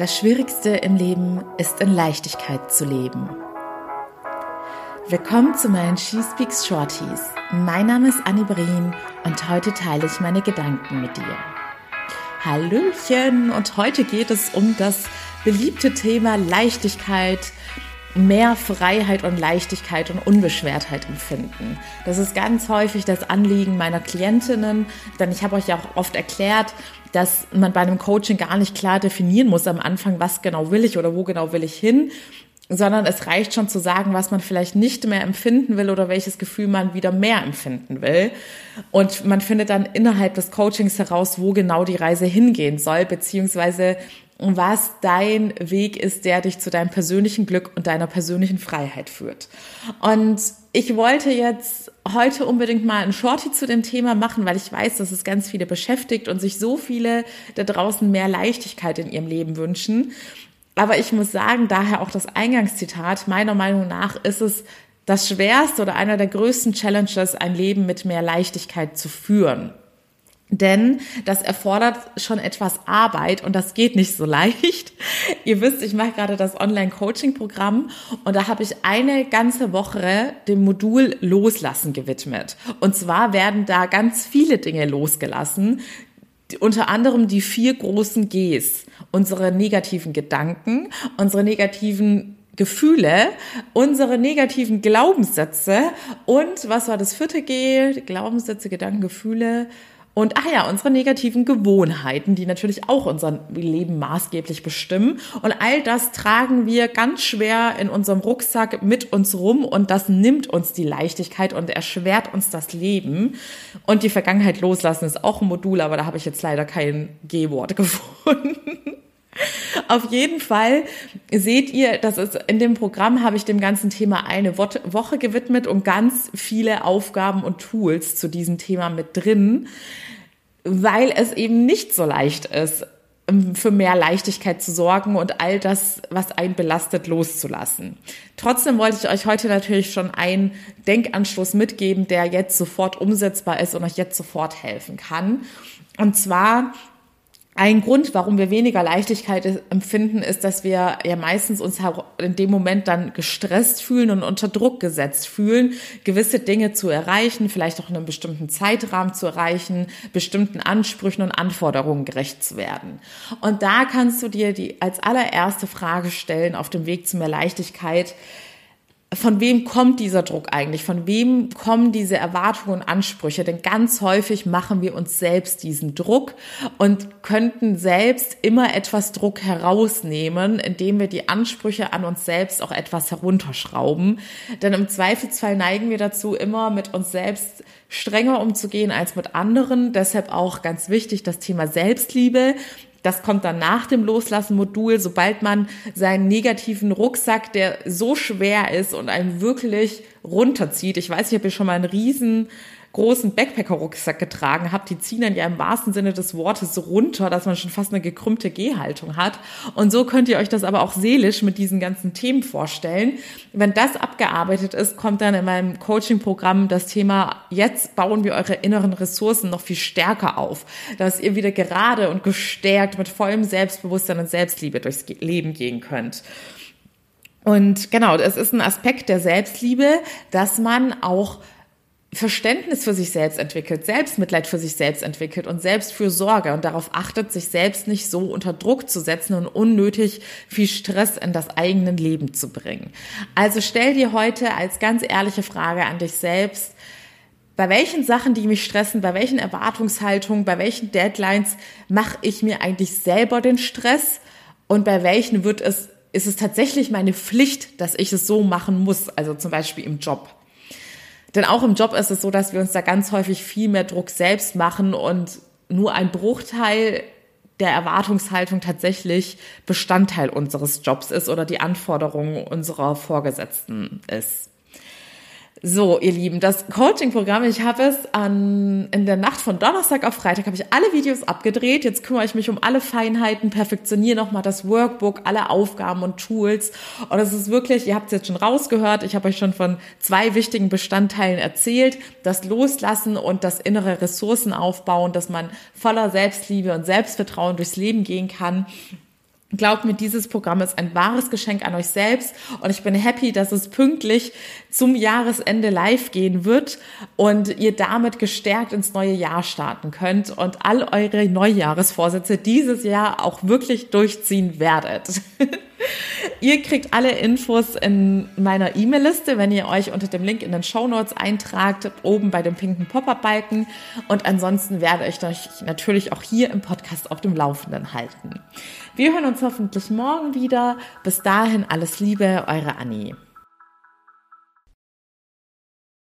Das Schwierigste im Leben ist in Leichtigkeit zu leben. Willkommen zu meinen She Speaks Shorties. Mein Name ist Annie Breen und heute teile ich meine Gedanken mit dir. Hallöchen und heute geht es um das beliebte Thema Leichtigkeit, mehr Freiheit und Leichtigkeit und Unbeschwertheit empfinden. Das ist ganz häufig das Anliegen meiner Klientinnen, denn ich habe euch ja auch oft erklärt, dass man bei einem Coaching gar nicht klar definieren muss am Anfang, was genau will ich oder wo genau will ich hin, sondern es reicht schon zu sagen, was man vielleicht nicht mehr empfinden will oder welches Gefühl man wieder mehr empfinden will. Und man findet dann innerhalb des Coachings heraus, wo genau die Reise hingehen soll, beziehungsweise was dein Weg ist, der dich zu deinem persönlichen Glück und deiner persönlichen Freiheit führt. Und ich wollte jetzt heute unbedingt mal ein Shorty zu dem Thema machen, weil ich weiß, dass es ganz viele beschäftigt und sich so viele da draußen mehr Leichtigkeit in ihrem Leben wünschen. Aber ich muss sagen, daher auch das Eingangszitat, meiner Meinung nach ist es das schwerste oder einer der größten Challenges, ein Leben mit mehr Leichtigkeit zu führen. Denn das erfordert schon etwas Arbeit und das geht nicht so leicht. Ihr wisst, ich mache gerade das Online-Coaching-Programm und da habe ich eine ganze Woche dem Modul Loslassen gewidmet. Und zwar werden da ganz viele Dinge losgelassen, unter anderem die vier großen Gs. Unsere negativen Gedanken, unsere negativen Gefühle, unsere negativen Glaubenssätze und was war das vierte G? Glaubenssätze, Gedanken, Gefühle und ach ja, unsere negativen Gewohnheiten, die natürlich auch unser Leben maßgeblich bestimmen. Und all das tragen wir ganz schwer in unserem Rucksack mit uns rum und das nimmt uns die Leichtigkeit und erschwert uns das Leben. Und die Vergangenheit loslassen ist auch ein Modul, aber da habe ich jetzt leider kein G-Wort gefunden. Auf jeden Fall seht ihr, dass es in dem Programm habe ich dem ganzen Thema eine Woche gewidmet und ganz viele Aufgaben und Tools zu diesem Thema mit drin, weil es eben nicht so leicht ist, ähm, für mehr Leichtigkeit zu sorgen und all das, was einen belastet, loszulassen. Trotzdem wollte ich euch heute natürlich schon einen Denkanstoß mitgeben, der jetzt sofort umsetzbar ist und euch jetzt sofort helfen kann. Und zwar ein Grund, warum wir weniger Leichtigkeit empfinden, ist, dass wir ja meistens uns in dem Moment dann gestresst fühlen und unter Druck gesetzt fühlen, gewisse Dinge zu erreichen, vielleicht auch in einem bestimmten Zeitrahmen zu erreichen, bestimmten Ansprüchen und Anforderungen gerecht zu werden. Und da kannst du dir die als allererste Frage stellen auf dem Weg zu mehr Leichtigkeit, von wem kommt dieser Druck eigentlich? Von wem kommen diese Erwartungen und Ansprüche? Denn ganz häufig machen wir uns selbst diesen Druck und könnten selbst immer etwas Druck herausnehmen, indem wir die Ansprüche an uns selbst auch etwas herunterschrauben. Denn im Zweifelsfall neigen wir dazu, immer mit uns selbst strenger umzugehen als mit anderen. Deshalb auch ganz wichtig das Thema Selbstliebe. Das kommt dann nach dem Loslassen-Modul, sobald man seinen negativen Rucksack, der so schwer ist und einen wirklich runterzieht. Ich weiß, ich habe hier schon mal einen riesen großen Backpacker-Rucksack getragen habe, die ziehen dann ja im wahrsten Sinne des Wortes runter, dass man schon fast eine gekrümmte Gehhaltung hat. Und so könnt ihr euch das aber auch seelisch mit diesen ganzen Themen vorstellen. Wenn das abgearbeitet ist, kommt dann in meinem Coaching-Programm das Thema, jetzt bauen wir eure inneren Ressourcen noch viel stärker auf, dass ihr wieder gerade und gestärkt mit vollem Selbstbewusstsein und Selbstliebe durchs Leben gehen könnt. Und genau, es ist ein Aspekt der Selbstliebe, dass man auch Verständnis für sich selbst entwickelt, Selbstmitleid für sich selbst entwickelt und Selbstfürsorge und darauf achtet, sich selbst nicht so unter Druck zu setzen und unnötig viel Stress in das eigene Leben zu bringen. Also stell dir heute als ganz ehrliche Frage an dich selbst, bei welchen Sachen, die mich stressen, bei welchen Erwartungshaltungen, bei welchen Deadlines mache ich mir eigentlich selber den Stress und bei welchen wird es, ist es tatsächlich meine Pflicht, dass ich es so machen muss, also zum Beispiel im Job. Denn auch im Job ist es so, dass wir uns da ganz häufig viel mehr Druck selbst machen und nur ein Bruchteil der Erwartungshaltung tatsächlich Bestandteil unseres Jobs ist oder die Anforderungen unserer Vorgesetzten ist. So, ihr Lieben, das Coaching-Programm, ich habe es an, in der Nacht von Donnerstag auf Freitag, habe ich alle Videos abgedreht. Jetzt kümmere ich mich um alle Feinheiten, perfektioniere nochmal das Workbook, alle Aufgaben und Tools. Und es ist wirklich, ihr habt es jetzt schon rausgehört, ich habe euch schon von zwei wichtigen Bestandteilen erzählt. Das Loslassen und das innere Ressourcen aufbauen, dass man voller Selbstliebe und Selbstvertrauen durchs Leben gehen kann. Glaubt mir, dieses Programm ist ein wahres Geschenk an euch selbst und ich bin happy, dass es pünktlich zum Jahresende live gehen wird und ihr damit gestärkt ins neue Jahr starten könnt und all eure Neujahresvorsätze dieses Jahr auch wirklich durchziehen werdet. ihr kriegt alle Infos in meiner E-Mail-Liste, wenn ihr euch unter dem Link in den Show Notes eintragt, oben bei dem pinken Pop-up-Balken. Und ansonsten werde ich euch natürlich auch hier im Podcast auf dem Laufenden halten. Wir hören uns hoffentlich morgen wieder. Bis dahin alles Liebe, eure Annie.